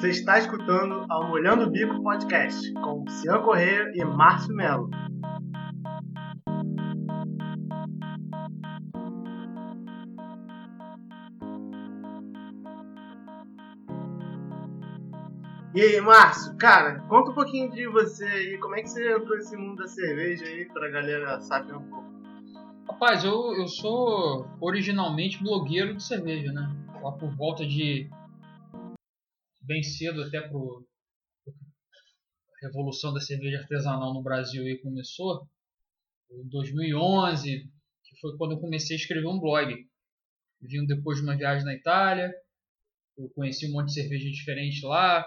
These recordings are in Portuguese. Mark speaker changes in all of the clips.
Speaker 1: Você está escutando ao Molhando o Bico Podcast com Cian Correia e Márcio Melo. E aí, Márcio, cara, conta um pouquinho de você aí, como é que você entrou nesse mundo da cerveja aí, pra galera saber um pouco.
Speaker 2: Rapaz, eu, eu sou originalmente blogueiro de cerveja, né? Lá por volta de bem cedo até pro a revolução da cerveja artesanal no Brasil aí começou, em 2011, que foi quando eu comecei a escrever um blog. Vim depois de uma viagem na Itália, eu conheci um monte de cerveja diferente lá,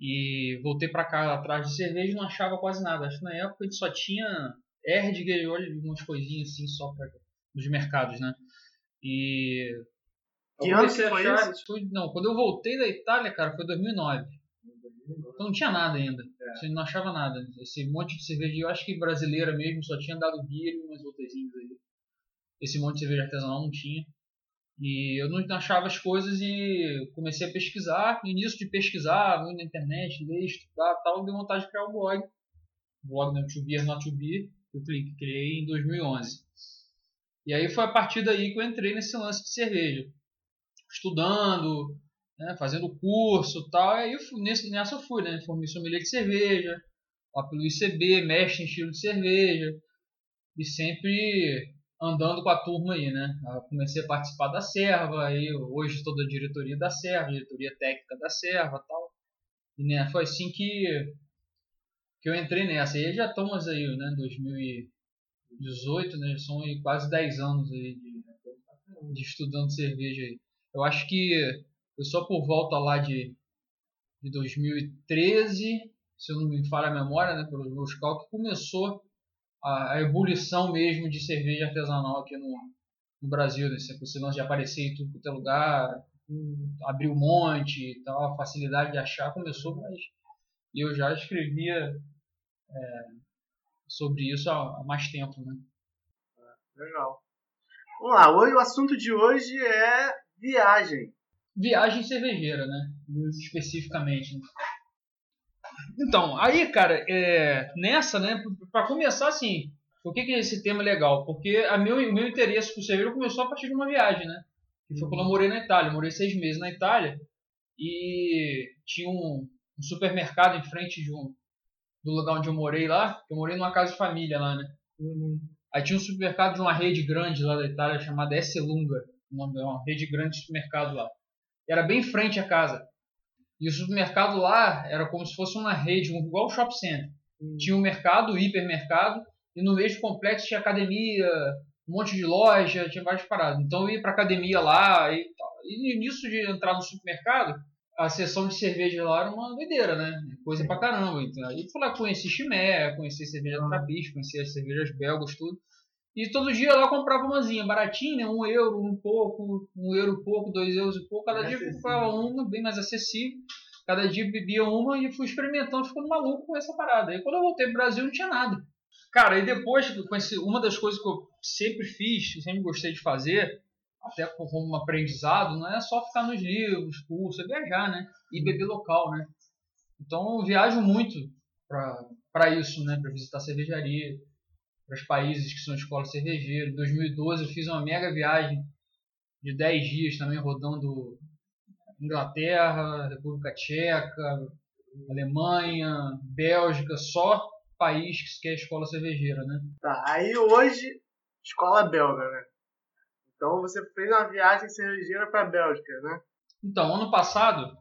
Speaker 2: e voltei para cá atrás de cerveja e não achava quase nada. Acho que na época a gente só tinha Erdiger e umas coisinhas assim só para nos mercados, né? E
Speaker 1: que ano que foi
Speaker 2: achar, isso? Foi, não, quando eu voltei da Itália, cara, foi 2009. Então não tinha nada ainda. É. Você não achava nada. Esse monte de cerveja, eu acho que brasileira mesmo, só tinha dado beer e umas outras aí. Esse monte de cerveja artesanal não tinha. E eu não achava as coisas e comecei a pesquisar. E nisso de pesquisar, vendo na internet, ler, estudar tal, deu vontade de criar um blog. O blog no To Beer Not To Be, que eu criei em 2011. E aí foi a partir daí que eu entrei nesse lance de cerveja. Estudando, né, fazendo curso tal. E aí eu, nesse, nessa eu fui, né? Formei sommelier de cerveja, lá pelo ICB, mestre em estilo de cerveja. E sempre andando com a turma aí, né? Eu comecei a participar da Serva, aí hoje estou da diretoria da Serva, diretoria técnica da Serva tal. E né, foi assim que, que eu entrei nessa. E já estamos aí, né? 2018, né? São quase 10 anos aí de, de estudando cerveja aí. Eu acho que foi só por volta lá de, de 2013, se eu não me falha a memória, né? Pelos meus cálculos, que começou a, a ebulição mesmo de cerveja artesanal aqui no, no Brasil, né? esse lance de aparecer em tudo quanto é lugar, abrir um monte e tal, a facilidade de achar começou, mas eu já escrevia é, sobre isso há, há, mais tempo, né?
Speaker 1: Legal. Vamos lá, hoje, o assunto de hoje é viagem.
Speaker 2: Viagem cervejeira, né? Especificamente. Né? Então, aí, cara, é, nessa, né, para começar assim, por que, que esse tema é legal? Porque a meu, o meu interesse por cerveja começou a partir de uma viagem, né? Que foi quando eu morei na Itália. Eu morei seis meses na Itália e tinha um, um supermercado em frente de um, do lugar onde eu morei lá. Eu morei numa casa de família lá, né? Uhum. Aí tinha um supermercado de uma rede grande lá da Itália chamada Esselunga. Uma rede grande de supermercado lá. Era bem em frente à casa. E o supermercado lá era como se fosse uma rede, igual o shopping center. Hum. Tinha um mercado, um hipermercado, e no mesmo complexo tinha academia, um monte de loja, tinha várias paradas. Então eu ia pra academia lá e tal. E nisso de entrar no supermercado, a sessão de cerveja lá era uma doideira, né? Coisa pra caramba. Então, aí fui lá conheci chimé, conheci cerveja. Trapiche, conheci as cervejas belgas, tudo. E todo dia lá eu comprava umazinha, baratinha, né? um euro, um pouco, um euro pouco, dois euros e pouco. Cada é dia eu comprava uma, bem mais acessível. Cada dia bebia uma e fui experimentando, ficando maluco com essa parada. Aí quando eu voltei pro Brasil não tinha nada. Cara, e depois, conheci, uma das coisas que eu sempre fiz, sempre gostei de fazer, até como um aprendizado, não é só ficar nos livros, curso, é viajar, né? E beber local, né? Então eu viajo muito para isso, né? Para visitar cervejaria, para os países que são escola cervejeira. Em 2012 eu fiz uma mega viagem de 10 dias também rodando Inglaterra, República Tcheca, Alemanha, Bélgica, só país que é escola cervejeira, né?
Speaker 1: Tá, aí hoje, escola belga, né? Então você fez uma viagem cervejeira para a Bélgica, né?
Speaker 2: Então, ano passado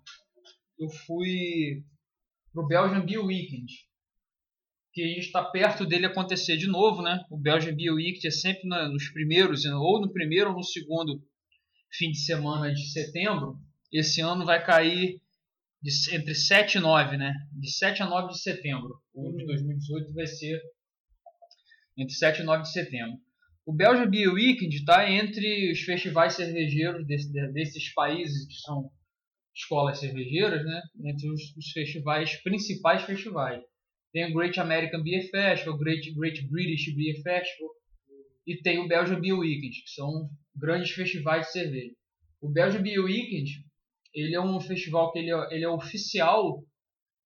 Speaker 2: eu fui pro Belgian Beer Weekend que a gente está perto dele acontecer de novo, né? O Belgian Beer Week é sempre nos primeiros, ou no primeiro ou no segundo fim de semana de setembro. Esse ano vai cair de, entre 7 e 9, né? De 7 a 9 de setembro. O de 2018 vai ser entre 7 e 9 de setembro. O Belgian Beer Weekend está entre os festivais cervejeiros desse, desses países que são escolas cervejeiras, né? Entre os, os festivais, principais festivais. Tem o Great American Beer Festival, Great, Great British Beer Festival e tem o Belgian Beer Weekend, que são grandes festivais de cerveja. O Belgian Beer Weekend ele é um festival que ele é, ele é oficial,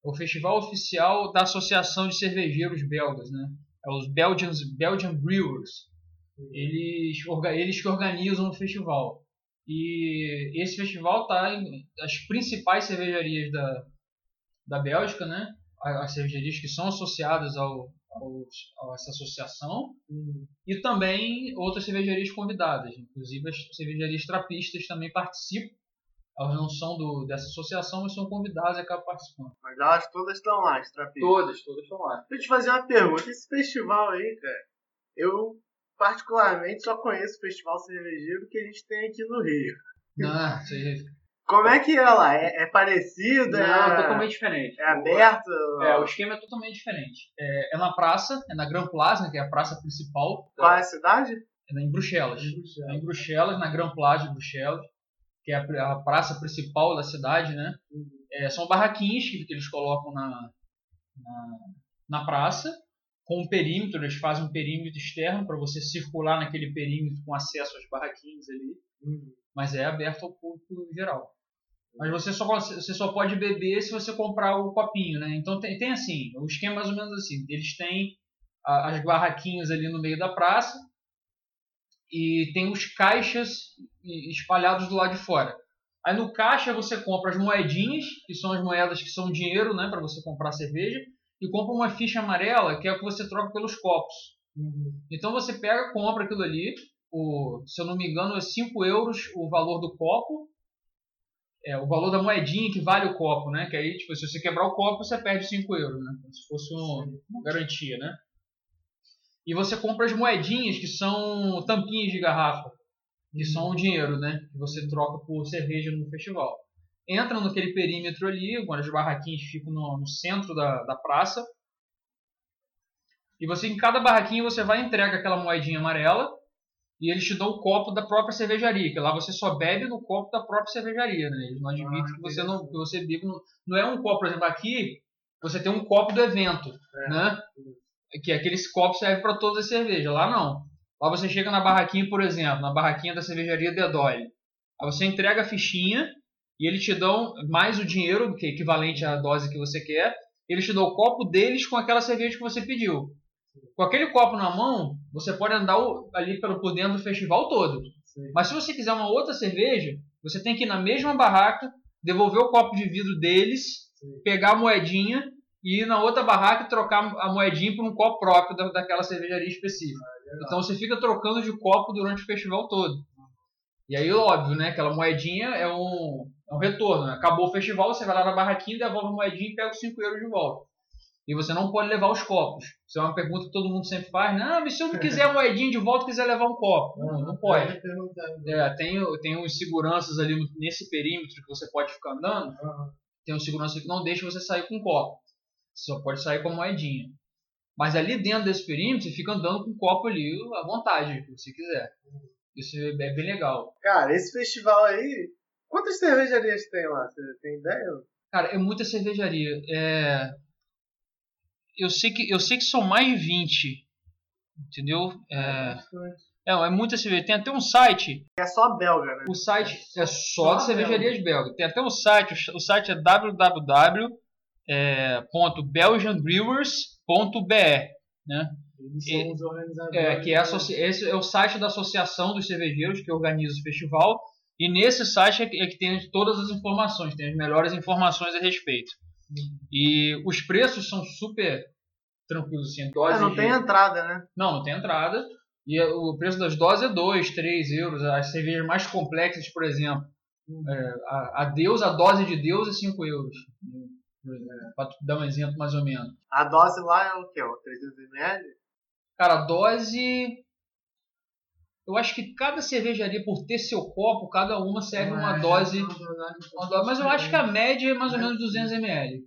Speaker 2: é o festival oficial da Associação de Cervejeiros Belgas, né? É os Belgians, Belgian Brewers. Eles, eles que organizam o festival. E esse festival tá em as principais cervejarias da, da Bélgica, né? As cervejarias que são associadas ao, ao, a essa associação
Speaker 1: Uhum.
Speaker 2: e também outras cervejarias convidadas, inclusive as cervejarias trapistas também participam. Elas não são do, dessa associação, mas são convidadas e acabam participando.
Speaker 1: Mas elas todas estão lá, as trapistas.
Speaker 2: Todas, todas estão lá.
Speaker 1: Deixa eu te fazer uma pergunta. Esse festival aí, cara, eu particularmente só conheço o festival cervejeiro que a gente tem aqui no Rio.
Speaker 2: Não, você-
Speaker 1: Como é que é lá? É, é parecido?
Speaker 2: não,
Speaker 1: é,
Speaker 2: totalmente diferente.
Speaker 1: é aberto?
Speaker 2: É, o esquema é totalmente diferente. É, é na praça, é na Grand Plaza, que é a praça principal.
Speaker 1: Qual é a cidade?
Speaker 2: É em Bruxelas. É em Bruxelas, na Grand Plaza de Bruxelas, que é a, a praça principal da cidade, né? É, são barraquinhas que, que eles colocam na, na, na praça, com um perímetro, eles fazem um perímetro externo para você circular naquele perímetro com acesso às barraquinhas ali, mas é aberto ao público em geral. Mas você só, você só pode beber se você comprar o copinho, né? Então tem, tem assim, o esquema é mais ou menos assim, eles têm a- as barraquinhas ali no meio da praça, e tem os caixas espalhados do lado de fora. Aí no caixa você compra as moedinhas, que são as moedas que são dinheiro, né, para você comprar cerveja, e compra uma ficha amarela, que é o que você troca pelos copos. Então você pega, compra aquilo ali, o, se eu não me engano é 5 euros o valor do copo, é o valor da moedinha que vale o copo, né? Que aí, tipo, se você quebrar o copo, você perde 5 euros, né? Como se fosse um- uma garantia, né? E você compra as moedinhas que são tampinhas de garrafa, que são o dinheiro, né? Que você troca por cerveja no festival. Entra naquele perímetro ali, quando as barraquinhas ficam no, no centro da, da praça. E você, em cada barraquinha, você vai e entrega aquela moedinha amarela e eles te dão o copo da própria cervejaria, que lá você só bebe no copo da própria cervejaria, né? Eles não admitem
Speaker 1: Ah,
Speaker 2: que você não, que você bebe no, não é um copo, por exemplo, aqui você tem um copo do evento,
Speaker 1: É.
Speaker 2: né? Que aqueles copos servem para todas as cervejas. Lá não. Lá você chega na barraquinha, por exemplo, na barraquinha da cervejaria Doyle. Aí você entrega a fichinha e eles te dão mais o dinheiro, que é equivalente à dose que você quer. Eles te dão o copo deles com aquela cerveja que você pediu. Com aquele copo na mão, você pode andar ali pelo, por dentro do festival todo.
Speaker 1: Sim.
Speaker 2: Mas se você quiser uma outra cerveja, você tem que ir na mesma barraca, devolver o copo de vidro deles,
Speaker 1: Sim.
Speaker 2: pegar a moedinha e ir na outra barraca e trocar a moedinha por um copo próprio da, daquela cervejaria específica. Então você fica trocando de copo durante o festival todo. E aí, óbvio, né? Aquela moedinha é um, é um retorno. né? Acabou o festival, você vai lá na barraquinha, devolve a moedinha e pega os 5 euros de volta. E você não pode levar os copos. Isso é uma pergunta que todo mundo sempre faz. Não, mas se eu não quiser a moedinha de volta, quiser levar um copo. Não, não pode.
Speaker 1: Ia perguntar.
Speaker 2: É, tem, tem uns seguranças ali nesse perímetro que você pode ficar andando. Tem um segurança que não deixa você sair com copo. Você só pode sair com a moedinha. Mas ali dentro desse perímetro, você fica andando com o copo ali à vontade, se você quiser. Isso é bem legal.
Speaker 1: Cara, esse festival aí. Quantas cervejarias tem lá? Você tem ideia?
Speaker 2: Cara, é muita cervejaria. É... Eu, sei que, eu sei que são mais de 20. Entendeu? É, é, é muita cerveja. Tem até um site.
Speaker 1: É só belga, né?
Speaker 2: O site é só
Speaker 1: só
Speaker 2: de cervejarias belgas. Tem até um site. o site é www.belgianbrewers.br. Né?
Speaker 1: Eles
Speaker 2: são
Speaker 1: os.
Speaker 2: É, que é a esse é o site da Associação dos Cervejeiros que organiza o festival. E nesse site é que, é que tem todas as informações, tem as melhores informações a respeito. E os preços são super tranquilos, assim.
Speaker 1: É,
Speaker 2: doses
Speaker 1: não
Speaker 2: de-
Speaker 1: tem entrada, né?
Speaker 2: não, não tem entrada. E é- o preço das doses é 2, 3 euros. As cervejas mais complexas, por exemplo, é, a, a Deus, a dose de Deus é 5 euros. Para dar um exemplo mais ou menos.
Speaker 1: A dose lá é o quê? O 300ml?
Speaker 2: Cara, a dose. Eu acho que cada cervejaria, por ter seu copo, cada uma serve uma dose. Uma dose mas eu acho que a média é mais ou menos 200 ml.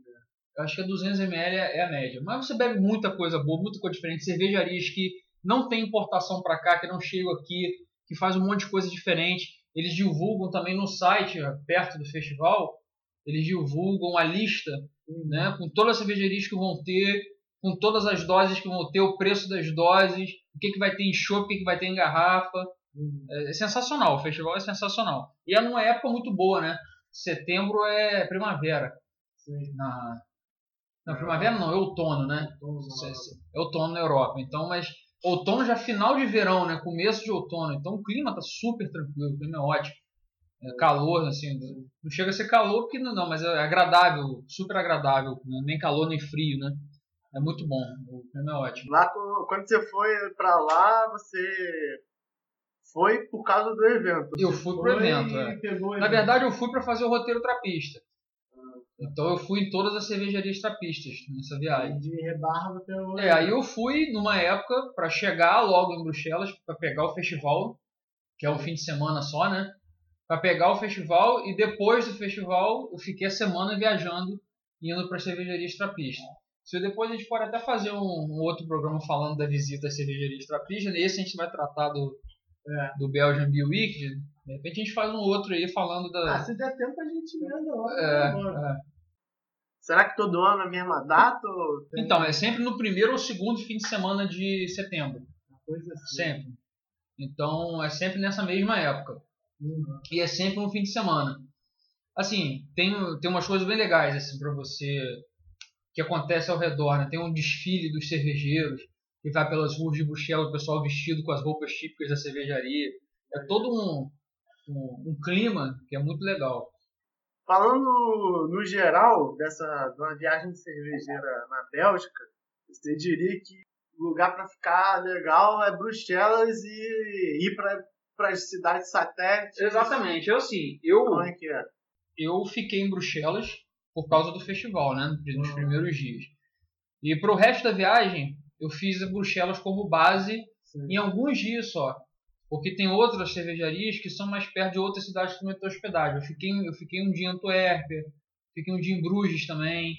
Speaker 2: Eu acho que a 200 ml é é a média. Mas você bebe muita coisa boa, muita coisa diferente. Cervejarias que não tem importação para cá, que não chegam aqui, que faz um monte de coisa diferente. Eles divulgam também no site, perto do festival, eles divulgam a lista né, com todas as cervejarias que vão ter, com todas as doses que vão ter, o preço das doses, o que, que vai ter em chopp, o que, que vai ter em garrafa. É, é sensacional, o festival é sensacional. E é numa época muito boa, né? setembro é primavera.
Speaker 1: Sim.
Speaker 2: Na, na primavera não, é outono, né? É outono na Europa. Então, mas outono já final de verão, né? Começo de outono. Então o clima tá super tranquilo, o clima é ótimo. É calor, assim, não chega a ser calor porque não, não mas é agradável, super agradável, né? nem calor nem frio, né? É muito bom, o clima é ótimo.
Speaker 1: Lá quando você foi pra lá, você foi por causa do evento.
Speaker 2: Eu fui pro evento, é. Na verdade, eu fui para fazer o roteiro trapista. Então eu fui em todas as cervejarias trapistas nessa viagem.
Speaker 1: De rebarba pelo.
Speaker 2: É, aí eu fui numa época para chegar logo em Bruxelas para pegar o festival, que é um fim de semana só, né? Para pegar o festival e depois do festival eu fiquei a semana viajando indo para cervejarias trapistas. Se depois a gente pode até fazer um, um, outro programa falando da visita às cervejarias trapistas, nesse a gente vai tratar do é. do Belgian Beer Week. De repente a gente faz um outro aí falando da.
Speaker 1: Ah, se der tempo a gente emenda lá. É, é. Será que todo ano é a mesma data?
Speaker 2: Tem... Então, é sempre no primeiro ou segundo fim de semana de setembro.
Speaker 1: Coisa assim.
Speaker 2: Sempre. Então é sempre nessa mesma época.
Speaker 1: Uhum.
Speaker 2: E é sempre um fim de semana. Assim, tem, tem umas coisas bem legais assim para você que acontece ao redor, né? Tem um desfile dos cervejeiros que vai pelas ruas de Bruxelas, o pessoal vestido com as roupas típicas da cervejaria. É todo um, um, um clima que é muito legal.
Speaker 1: Falando no geral dessa de uma viagem cervejeira na Bélgica, você diria que o lugar para ficar legal é Bruxelas e ir para as cidades satélites?
Speaker 2: Exatamente, eu sim. Eu,
Speaker 1: Como é que é?
Speaker 2: Eu fiquei em Bruxelas por causa do festival, né? Nos uhum. primeiros dias. E para o resto da viagem, eu fiz a Bruxelas como base Sim. em alguns dias só. Porque tem outras cervejarias que são mais perto de outras cidades que não tem hospedagem. Eu fiquei, eu fiquei um dia em Antuérpia, fiquei um dia em Bruges também.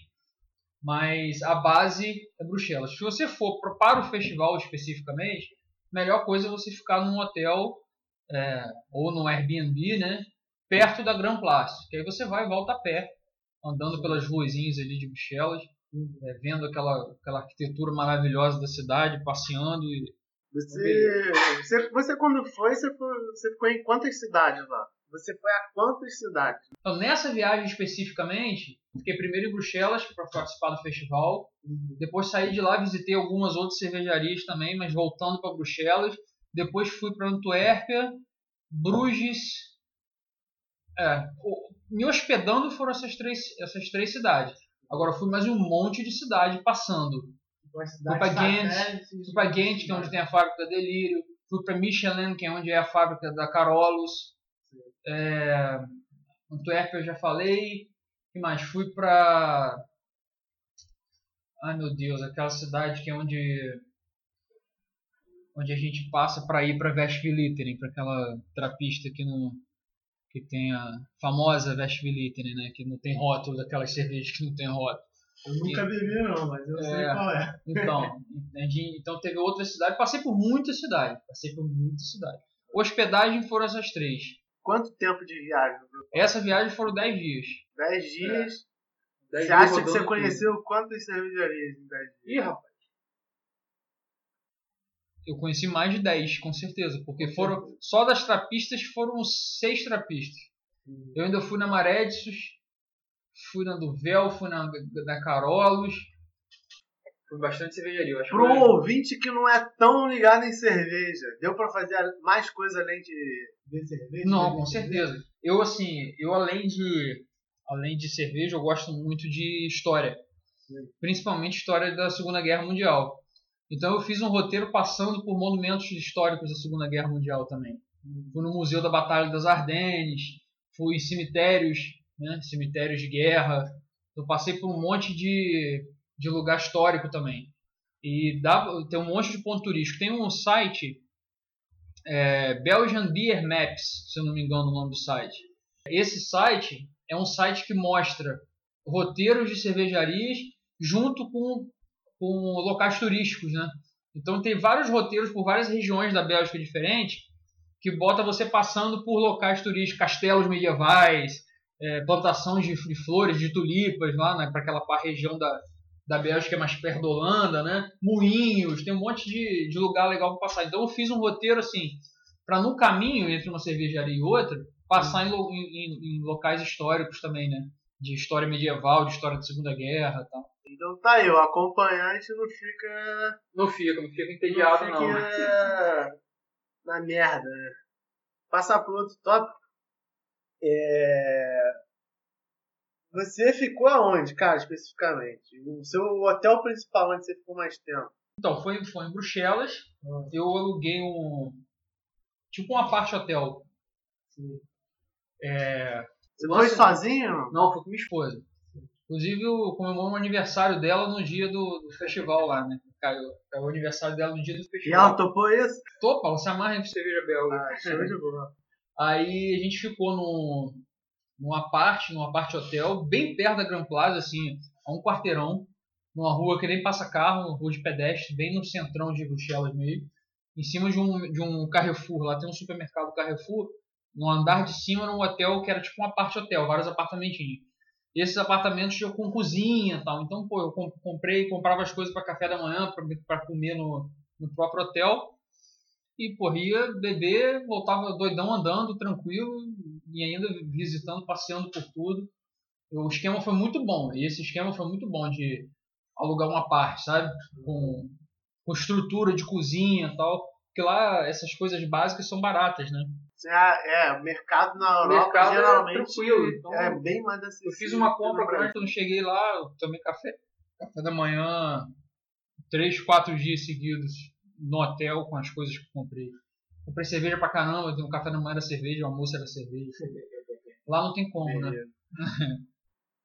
Speaker 2: Mas a base é Bruxelas. Se você for para o festival especificamente, a melhor coisa é você ficar num hotel é, ou num Airbnb, né? Perto da Grand Place. Que aí você vai e volta a pé, andando pelas ruazinhas ali de Bruxelas é, vendo aquela, aquela arquitetura maravilhosa da cidade, passeando e.
Speaker 1: Você, você, você quando foi você, foi, você ficou em quantas cidades lá? Você foi a quantas cidades?
Speaker 2: Então, nessa viagem especificamente, fiquei primeiro em Bruxelas para participar do festival. Depois saí de lá, visitei algumas outras cervejarias também, mas voltando para Bruxelas. Depois fui para Antuérpia, Bruges. É, me hospedando foram essas três, essas três cidades. Agora fui mais um monte de cidade passando. Fui para Ghent, fui para Ghent, que é onde tem a fábrica da Delírio. Fui para Michelin, que é onde é a fábrica da Carolus. É, Antuérpia eu já falei. que mais? Fui para... Ai meu Deus, aquela cidade que é onde onde a gente passa para ir para Westvleteren, para aquela trapista que não que tem a famosa Westvleteren, né? Que não tem rótulo, daquelas cervejas que não tem rótulo.
Speaker 1: Eu nunca e, bebi não, mas eu é, sei qual é.
Speaker 2: Então, então teve outra cidade. Passei por muita cidade. Passei por muita cidade. Hospedagem foram essas três.
Speaker 1: Quanto tempo de viagem?
Speaker 2: Essa viagem foram 10 dias.
Speaker 1: 10 dias? É. Você acha que você conheceu quantas cervejarias em 10 dias?
Speaker 2: Ih, rapaz eu conheci mais de 10, com certeza. Porque foram. Só das trapistas foram seis trapistas. Uhum. Eu ainda fui na Maredsus, fui na Duvel, fui na, na Carolos. Fui bastante cervejaria. Acho
Speaker 1: Pro que... ouvinte que não é tão ligado em cerveja, deu para fazer mais coisa além de ver cerveja?
Speaker 2: Não, com certeza. Eu, assim, eu além de, além de cerveja, eu gosto muito de história. Sim. Principalmente história da Segunda Guerra Mundial. Então eu fiz um roteiro passando por monumentos históricos da Segunda Guerra Mundial também. Fui no Museu da Batalha das Ardennes, fui em cemitérios, né, cemitérios de guerra. Eu passei por um monte de, de lugar histórico também. E dá, tem um monte de ponto turístico. Tem um site, é, Belgian Beer Maps, se eu não me engano o nome do site. Esse site é um site que mostra roteiros de cervejarias junto com com locais turísticos, né? Então tem vários roteiros por várias regiões da Bélgica diferentes que bota você passando por locais turísticos, castelos medievais, é, plantações de, de, flores, de tulipas lá, né, para aquela região da, da Bélgica é mais perto da Holanda, né? Moinhos, tem um monte de, de lugar legal para passar. Então eu fiz um roteiro assim, para no caminho entre uma cervejaria e outra, passar em, em- em- locais históricos também, né? De história medieval, de história da Segunda Guerra tal.
Speaker 1: Então tá aí, o acompanhante não fica.
Speaker 2: Não fica, não fica
Speaker 1: não fica na merda, né? Passar pro outro tópico. É... Você ficou aonde, cara, especificamente? O seu hotel principal onde você ficou mais tempo?
Speaker 2: Então, foi, foi em Bruxelas. Eu aluguei um. Tipo um apart hotel. É,
Speaker 1: Você
Speaker 2: Nossa.
Speaker 1: foi sozinho?
Speaker 2: Não, fui com minha esposa. Inclusive, eu comemoro o aniversário dela no dia do, do festival lá, né? Caiu, caiu o aniversário dela no dia do
Speaker 1: E
Speaker 2: festival.
Speaker 1: ela topou isso?
Speaker 2: Tô, Paulo, se amarra em cerveja belga.
Speaker 1: Ah, show de bola.
Speaker 2: Aí a gente ficou num, num apart, num apart hotel, bem perto da Grand Plaza, assim, a um quarteirão, numa rua que nem passa carro, uma rua de pedestre, bem no centrão de Bruxelas mesmo, em cima de um, de um Carrefour, lá tem um supermercado Carrefour, no andar de cima era um hotel que era tipo um apart hotel, vários apartamentinhos. Esses apartamentos com cozinha e tal, então pô, eu com- comprei, comprava as coisas para café da manhã, para comer no, no próprio hotel, e, ia beber, voltava doidão andando, tranquilo, e ainda visitando, passeando por tudo. O esquema foi muito bom. E esse esquema foi muito bom de alugar uma parte, sabe? Com, com estrutura de cozinha e tal. Porque lá essas coisas básicas são baratas, né?
Speaker 1: É, é, o mercado na Europa
Speaker 2: mercado é
Speaker 1: geralmente
Speaker 2: tranquilo, então
Speaker 1: é bem mais acessível.
Speaker 2: Eu fiz uma
Speaker 1: que
Speaker 2: compra grande quando cheguei lá, eu tomei café, café da manhã, três, quatro dias seguidos no hotel com as coisas que comprei. Comprei cerveja pra caramba, um café da manhã era cerveja, o almoço era cerveja. Lá não tem como, né?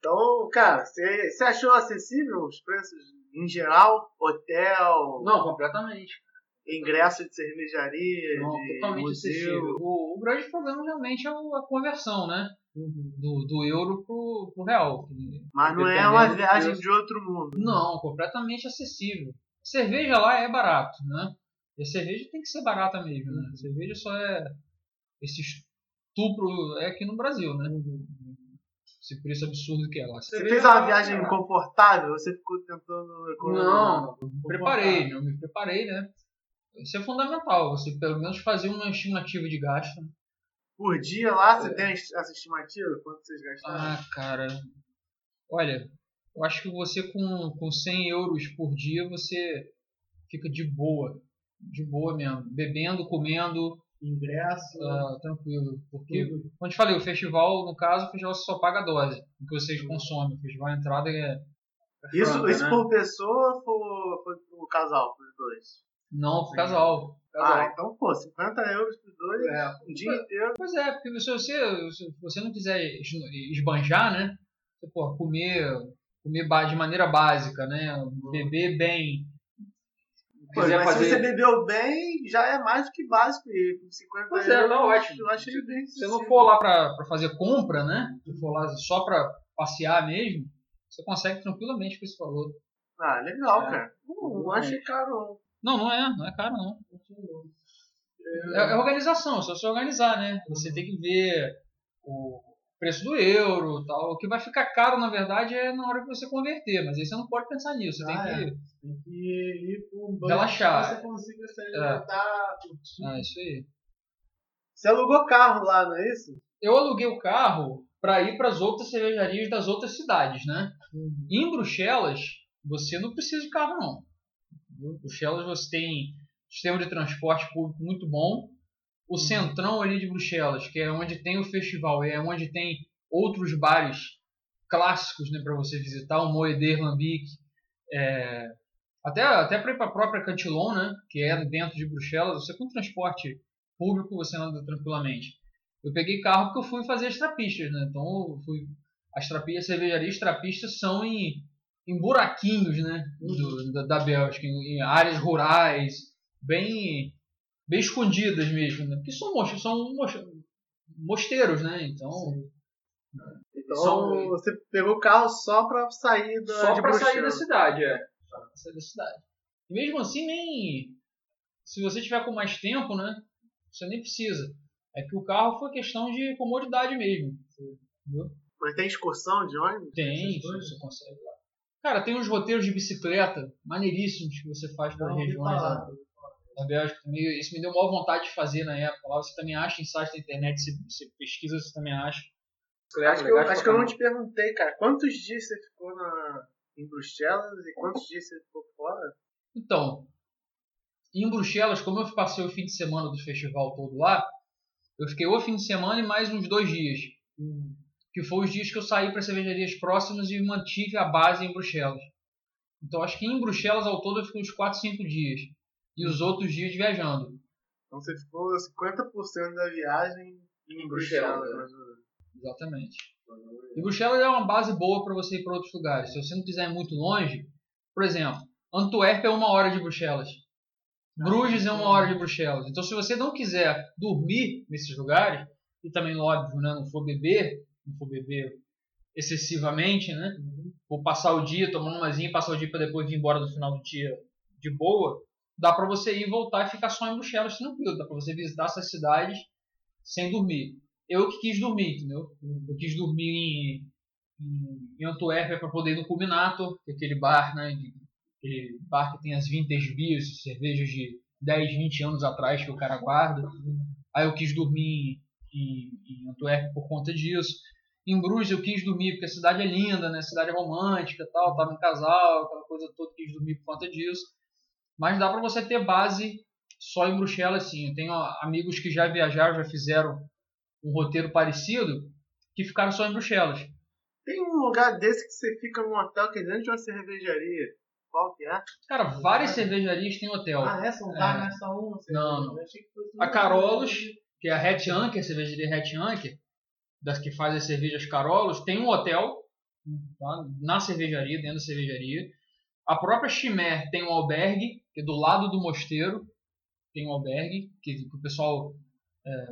Speaker 1: Então, cara, você achou acessível os preços em geral? Hotel,
Speaker 2: Não, completamente.
Speaker 1: Ingresso de cervejaria,
Speaker 2: Não,
Speaker 1: de
Speaker 2: totalmente
Speaker 1: museu.
Speaker 2: acessível. O, o grande problema realmente é a conversão, né? Do, do euro pro, pro real.
Speaker 1: Mas não é uma viagem
Speaker 2: preço.
Speaker 1: de outro mundo.
Speaker 2: Não, completamente acessível. A cerveja lá é barato, né? E a cerveja tem que ser barata mesmo, né? A cerveja só é esse estupro é aqui no Brasil, né? Esse preço absurdo que é lá.
Speaker 1: Você fez uma viagem confortável? Você ficou tentando economizar?
Speaker 2: Não, me preparei, eu me preparei, né? Isso é fundamental, você pelo menos fazer uma estimativa de gasto.
Speaker 1: Por dia lá, você tem essa estimativa? Quanto vocês gastaram?
Speaker 2: Ah, cara. Olha, eu acho que você com, com 100 euros por dia, você fica de boa. De boa mesmo. Bebendo, comendo,
Speaker 1: Ingresso?
Speaker 2: ah, tranquilo. Porque, como eu te falei, o festival, no caso, o festival você só paga a dose o que vocês consomem. O festival a entrada é.
Speaker 1: isso
Speaker 2: franca,
Speaker 1: isso
Speaker 2: né?
Speaker 1: por pessoa ou foi pro casal, pros dois?
Speaker 2: Não, pro casal. casal.
Speaker 1: Ah, então, pô, 50 euros pros dois,
Speaker 2: É.
Speaker 1: um dia inteiro.
Speaker 2: Pois é, porque se você, se você não quiser es- esbanjar, né? Você, pô, comer, comer de maneira básica, né? Beber bem. Quiser
Speaker 1: mas se
Speaker 2: fazer-
Speaker 1: você bebeu bem, já é mais do que básico. E com 50
Speaker 2: Pois é,
Speaker 1: euros,
Speaker 2: tá ótimo.
Speaker 1: eu achei bem
Speaker 2: Se você não for lá pra, pra fazer compra, né? Se for lá só pra passear mesmo, você consegue tranquilamente com esse valor.
Speaker 1: Ah, legal,
Speaker 2: É.
Speaker 1: cara. Não, não achei caro,
Speaker 2: Não, não é, não é caro não. É, é organização, é só se organizar, né? Você tem que ver o preço do euro tal. O que vai ficar caro, na verdade, é na hora que você converter, mas aí você não pode pensar nisso. Você tem
Speaker 1: Ah,
Speaker 2: que.
Speaker 1: é. Tem que ir com um
Speaker 2: Relaxar.
Speaker 1: que você consiga se alimentar.
Speaker 2: Ah, isso aí.
Speaker 1: Você alugou carro lá, não é isso?
Speaker 2: Eu aluguei o carro para ir para as outras cervejarias das outras cidades, né? Em Bruxelas, você não precisa de carro, não. Bruxelas você tem sistema de transporte público muito bom. O centrão ali de Bruxelas, que é onde tem o festival, é onde tem outros bares clássicos né, para você visitar, o Moeder Lambic, é, até, até para ir para a própria Cantillon, né, que é dentro de Bruxelas, você com transporte público você anda tranquilamente. Eu peguei carro porque eu fui fazer as trapistas, né? Então eu fui as trapistas, cervejarias trapistas são em, em buraquinhos, né, do- da, da Bélgica, em, em áreas rurais, bem bem escondidas mesmo, né? Porque são mos- são mos- mosteiros, né? Então
Speaker 1: Então
Speaker 2: São-
Speaker 1: você pegou o carro só pra sair da,
Speaker 2: só
Speaker 1: de
Speaker 2: para sair da cidade, é. Só pra sair da cidade. E mesmo assim nem se você tiver com mais tempo, né? Você nem precisa. É que o carro foi questão de comodidade mesmo. Entendeu?
Speaker 1: Mas tem excursão de ônibus?
Speaker 2: Tem, você consegue lá. Cara, tem uns roteiros de bicicleta maneiríssimos que você faz
Speaker 1: ouvi
Speaker 2: regiões lá. na Bélgica também. Isso me deu maior vontade de fazer na época. Lá você também acha em sites da internet, você, você pesquisa, você também acha.
Speaker 1: Acho que, eu, acho que eu não te perguntei, cara. Quantos dias você ficou na, em Bruxelas e quantos dias você ficou fora?
Speaker 2: Então, em Bruxelas, como eu passei o fim de semana do festival todo lá, eu fiquei o fim de semana e mais uns dois dias. Que foram os dias que eu saí para cervejarias próximas e mantive a base em Bruxelas. Então acho que em Bruxelas ao todo eu fiquei uns 4, 5 dias. E os outros dias viajando.
Speaker 1: Então você ficou 50% da viagem em Bruxelas. Bruxelas né?
Speaker 2: Exatamente. E Bruxelas é uma base boa para você ir para outros lugares. Se você não quiser ir muito longe, por exemplo, Antuérpia é uma hora de Bruxelas. Bruges é uma hora de Bruxelas. Então, se você não quiser dormir nesses lugares, e também, óbvio, né, não for beber, não for beber excessivamente, né? Ou passar o dia tomando umazinha e passar o dia para depois vir embora no final do dia de boa, dá para você ir voltar e ficar só em Bruxelas tranquilo. Dá para você visitar essas cidades sem dormir. Eu que quis dormir, entendeu? Eu quis dormir em, em, em Antuérpia para poder ir no Culminator, que é aquele bar, né? Aquele bar que tem as vintage beers, cervejas de 10, 20 anos atrás que o cara guarda. Aí eu quis dormir em, em Antuérpia por conta disso. Em Bruges eu quis dormir porque a cidade é linda, né? A cidade é romântica, tal, tava em casal, aquela coisa toda, quis dormir por conta disso. Mas dá para você ter base só em Bruxelas, sim. Eu tenho amigos que já viajaram, já fizeram um roteiro parecido, que ficaram só em Bruxelas.
Speaker 1: Tem um lugar desse que você fica num hotel que é dentro de uma cervejaria. Qual que é?
Speaker 2: Cara, várias cervejarias têm hotel.
Speaker 1: Ah, essa não tá é. nessa uma?
Speaker 2: Não, não. A Carolos, que é a Hatch Anchor, a cervejaria Hatch Anchor, das que faz as cervejas Carolos, tem um hotel tá? na cervejaria, dentro da cervejaria. A própria Chimé tem um albergue, que é do lado do mosteiro, tem um albergue, que, que o pessoal é,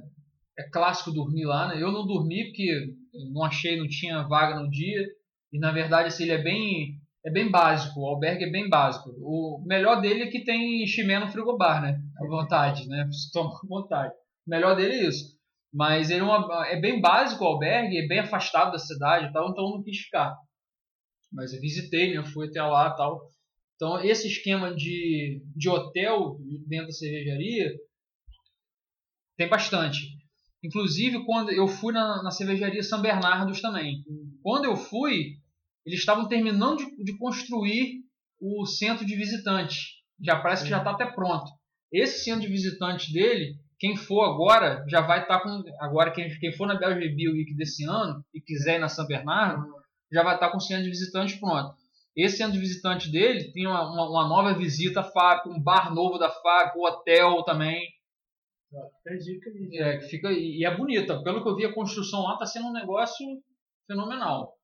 Speaker 2: é, clássico dormir lá. Né? Eu não dormi porque não achei, não tinha vaga no dia. E na verdade assim, ele é bem é bem básico, o albergue é bem básico. O melhor dele é que tem chimé no frigobar, né? À vontade, né? Toma à vontade. O melhor dele é isso. Mas ele é, uma, é bem básico o albergue, é bem afastado da cidade tal, então eu não quis ficar. Mas eu visitei, né? Fui até lá tal. Então esse esquema de, de hotel dentro da cervejaria tem bastante. Inclusive quando eu fui na, na cervejaria São Bernardos também. Quando eu fui, eles estavam terminando de, de, construir o centro de visitantes. Já parece que já está até pronto. Esse centro de visitantes dele, quem for agora, já vai estar tá com. Agora, quem, quem for na Belgian Bill Week desse ano e quiser ir na São Bernardo, já vai estar tá com o centro de visitantes pronto. Esse centro de visitantes dele tem uma, uma, uma nova visita FAC, um bar novo da FAC, um hotel também. É, fica, e é bonita. Pelo que eu vi, a construção lá está sendo um negócio fenomenal.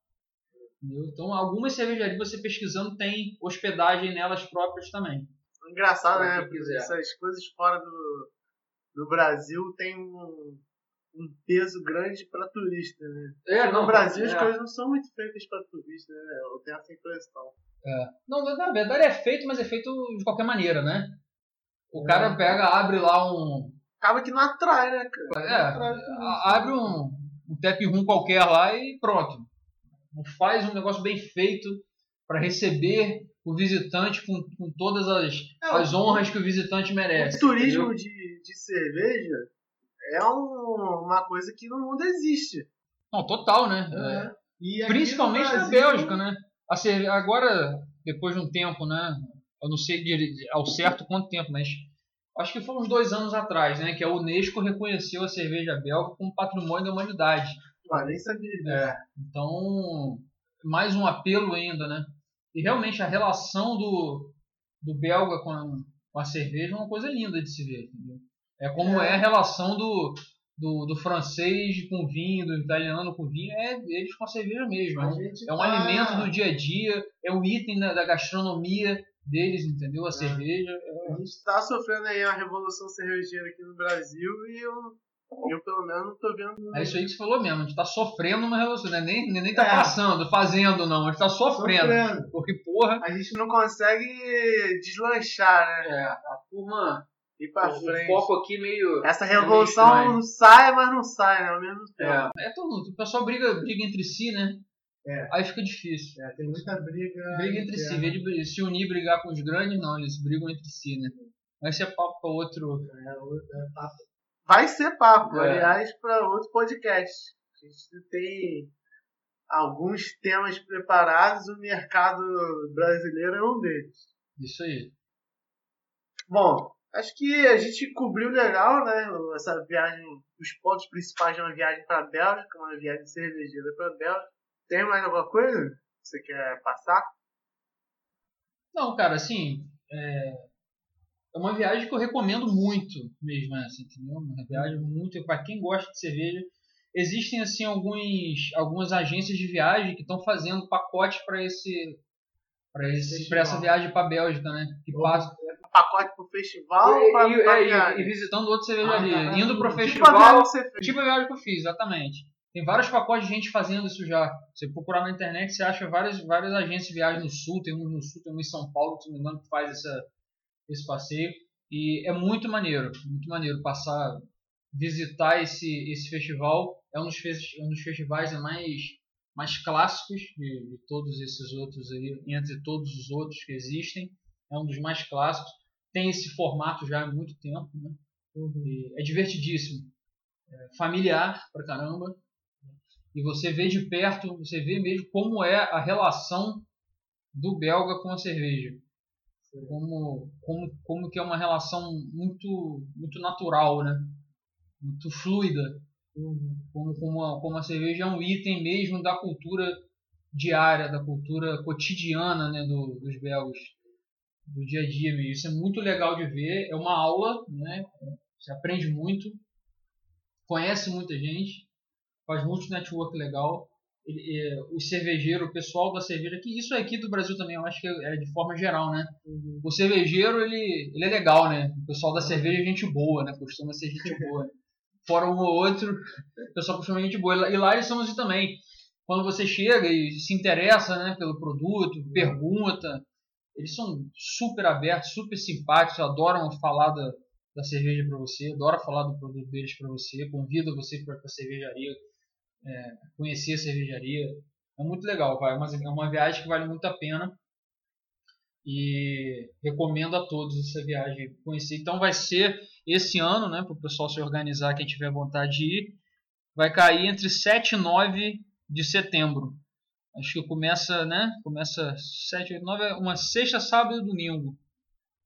Speaker 2: Entendeu? Então, algumas cervejarias você pesquisando tem hospedagem nelas próprias também.
Speaker 1: Engraçado, né? Essas coisas fora do, do Brasil tem um, um peso grande para turista, né? É, no Brasil é. as coisas não são muito feitas para turista, né? Eu tenho essa impressão.
Speaker 2: É. Não, na verdade é feito, mas é feito de qualquer maneira, né? O é. cara pega, abre lá um.
Speaker 1: Acaba que não atrai, né, cara?
Speaker 2: É, atrai abre um, um tap room qualquer lá e pronto faz um negócio bem feito para receber o visitante com, com todas as, é, as honras que o visitante merece.
Speaker 1: O turismo de, de cerveja é um, uma coisa que no mundo existe.
Speaker 2: Não, total, né? É. É. Principalmente Brasil... na Bélgica, né? Assim, agora, depois de um tempo, né? Eu não sei ao certo quanto tempo, mas acho que foi uns dois anos atrás, né? Que a Unesco reconheceu a cerveja belga como patrimônio da humanidade.
Speaker 1: Ah, nem sabia.
Speaker 2: É, então, mais um apelo ainda, né? E realmente a relação do, do belga com a, com a cerveja é uma coisa linda de se ver, entendeu? É como é, é a relação do, do, do, francês com vinho, do italiano com vinho, é eles com a cerveja mesmo. É um, é um tá... alimento do dia a dia, é um item da, da gastronomia deles, entendeu? A é. cerveja.
Speaker 1: É... A gente está sofrendo aí a revolução cervejeira aqui no Brasil e eu eu, pelo menos, não tô vendo.
Speaker 2: É isso aí que você falou mesmo. A gente tá sofrendo uma relação, né? Nem, nem, nem tá é. passando, fazendo, não. A gente tá sofrendo. sofrendo. Porque, porra.
Speaker 1: A gente não consegue deslanchar, né?
Speaker 2: É, a turma. Ir pra o frente. foco aqui meio.
Speaker 1: Essa revolução meio sai, mas não sai, né? Ao mesmo
Speaker 2: tempo. É, é todo. O pessoal briga, briga entre si, né?
Speaker 1: É.
Speaker 2: Aí fica difícil.
Speaker 1: É, tem muita briga.
Speaker 2: Briga entre si. Em vez de se unir e brigar com os grandes, não, eles brigam entre si, né? Vai ser papo para outro.
Speaker 1: É, outro- é papo. Vai ser papo,
Speaker 2: É.
Speaker 1: aliás, para outro podcast. A gente tem alguns temas preparados, o mercado brasileiro é um deles.
Speaker 2: Isso aí.
Speaker 1: Bom, acho que a gente cobriu legal, né? Essa viagem, os pontos principais de uma viagem para a Bélgica, uma viagem cervejeira para a Bélgica. Tem mais alguma coisa que você quer passar?
Speaker 2: Não, cara, assim, é, é uma viagem que eu recomendo muito mesmo, essa, entendeu? Uma viagem muito para quem gosta de cerveja. Existem assim alguns algumas agências de viagem que estão fazendo pacotes para esse para essa viagem para Bélgica, né? Que passa
Speaker 1: Pacote pro festival ou pra,
Speaker 2: e,
Speaker 1: pra
Speaker 2: é, e- e visitando outra cervejaria,
Speaker 1: Ah, tá.
Speaker 2: indo pro
Speaker 1: Tipo
Speaker 2: festival. Tipo a viagem que eu fiz, exatamente. Tem vários pacotes de gente fazendo isso já. Você procurar na internet, você acha várias, várias agências de viagem no sul. Tem um no sul, tem um em São Paulo, se não me engano, que faz essa, esse passeio. E é muito maneiro, muito maneiro passar, visitar esse, esse festival. É um dos, um dos festivais mais, mais clássicos de, de todos esses outros aí, entre todos os outros que existem. É um dos mais clássicos. Tem esse formato já há muito tempo, né? E é divertidíssimo familiar pra caramba. E você vê de perto, você vê mesmo como é a relação do belga com a cerveja. Como, como, como que é uma relação muito, muito natural, né? Muito fluida. Como, como, a, como a cerveja é um item mesmo da cultura diária, da cultura cotidiana né, do, dos belgas. Do dia a dia. Isso é muito legal de ver. É uma aula, né? Você aprende muito conhece muita gente, faz muito network legal. Ele, é, o cervejeiro, o pessoal da cerveja, que isso é aqui do Brasil também, eu acho que é de forma geral, né? O cervejeiro, ele, ele é legal, né? O pessoal da cerveja é gente boa, né? Costuma ser gente boa. Fora um ou outro, o pessoal costuma ser gente boa. E lá- E lá eles são assim também. Quando você chega e se interessa né, pelo produto, pergunta, eles são super abertos, super simpáticos, adoram falar da, da cerveja para você, adora falar do produto deles para você, convida você para a cervejaria, é, conhecer a cervejaria. É muito legal, vai. É uma, é uma viagem que vale muito a pena. E recomendo a todos essa viagem conhecer. Então vai ser esse ano, né, para o pessoal se organizar, quem tiver vontade de ir. Vai cair entre 7 e 9 de setembro. Acho que começa, né? Começa 7, 8, 9, é uma sexta, sábado e domingo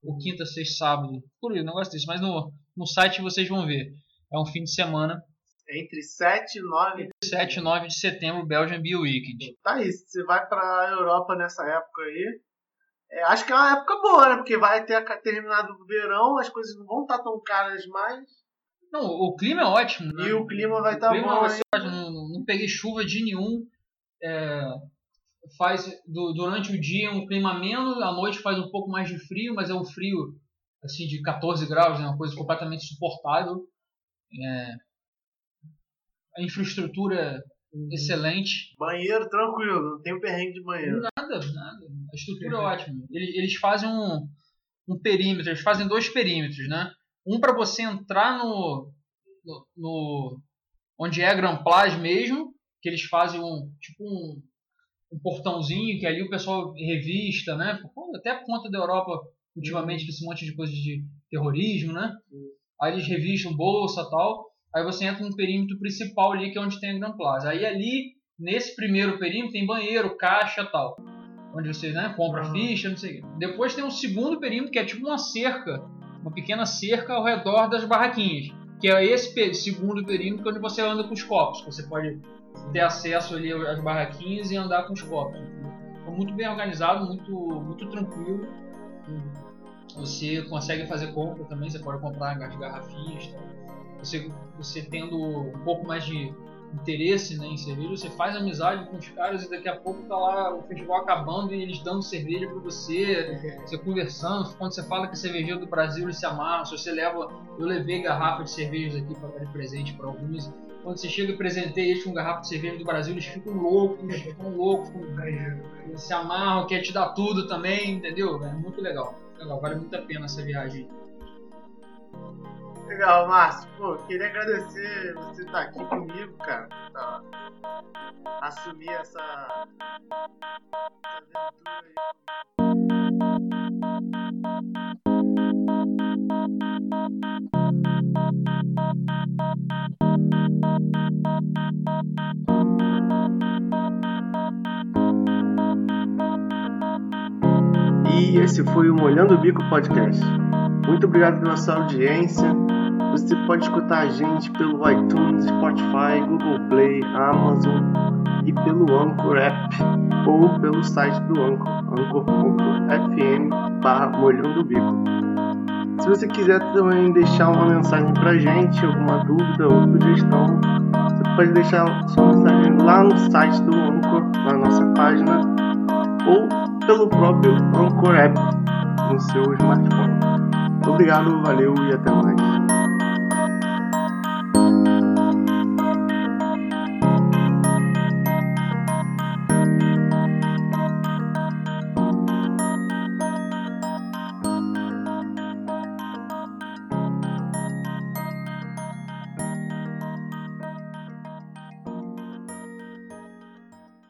Speaker 2: ou quinta, sexta, sábado. Por aí, um negócio desse. Mas no, no site vocês vão ver. É um fim de semana.
Speaker 1: Entre 7 e 9.
Speaker 2: 7 e 9 de setembro, Belgian Beer Weekend.
Speaker 1: Tá aí, se você vai pra Europa nessa época aí. é, acho que é uma época boa, né? Porque vai ter terminado o verão, as coisas não vão estar tão caras mais.
Speaker 2: Não, o clima é ótimo. Né?
Speaker 1: E o clima vai estar
Speaker 2: clima
Speaker 1: bom.
Speaker 2: vai não- não peguei chuva de nenhum. É, faz du- durante o dia um clima ameno, à noite faz um pouco mais de frio, mas é um frio assim de 14 graus, é uma coisa completamente suportável. É, a infraestrutura excelente.
Speaker 1: Banheiro tranquilo, não tem um perrengue de banheiro.
Speaker 2: Nada, nada. A estrutura é ótima. Eles, eles fazem um, um perímetro, eles fazem dois perímetros, né? Um para você entrar no, no, no- onde é a Grand Place mesmo, que eles fazem um tipo um, um portãozinho que ali o pessoal revista, né? Até por conta da Europa ultimamente que esse monte de coisa de terrorismo, né? Aí eles revistam bolsa tal. Aí você entra no perímetro principal ali que é onde tem a Grand Plaza. Aí ali nesse primeiro perímetro tem banheiro, caixa tal. Onde você né, compra
Speaker 1: Uhum.
Speaker 2: ficha, não sei. Depois tem um segundo perímetro que é tipo uma cerca, uma pequena cerca ao redor das barraquinhas. Que é esse segundo perímetro onde você anda com os copos. Você pode ter acesso ali às barraquinhas e andar com os copos. Ficou muito bem organizado, muito, muito tranquilo. Você consegue fazer compra também, você pode comprar as garrafinhas. tal. Você, você tendo um pouco mais de interesse né, em cerveja, você faz amizade com os caras e daqui a pouco tá lá o festival acabando e eles dando cerveja para você, você conversando. Quando você fala que cervejeiro do Brasil, eles se amarram. Se você leva, eu levei garrafa de cervejas aqui para dar de presente para alguns. Quando você chega e presentei eles com garrafa de cerveja do Brasil, eles ficam loucos, ficam loucos, eles se amarram, quer te dar tudo também, entendeu? É muito legal. Legal, vale muito a pena essa viagem.
Speaker 1: Legal, Márcio. Pô, queria agradecer você estar aqui comigo, cara. Tá. Assumir essa, essa aventura aí. E esse foi o Molhando o Bico Podcast. Muito obrigado pela sua audiência. Você pode escutar a gente pelo iTunes, Spotify, Google Play, Amazon e pelo Anchor App ou pelo site do Anchor, anchor.fm barra Molhando Bico. Se você quiser também deixar uma mensagem pra gente, alguma dúvida ou sugestão, você pode deixar sua mensagem lá no site do Anchor, na nossa página, ou pelo próprio Anchor App no seu smartphone. Obrigado, valeu e até mais.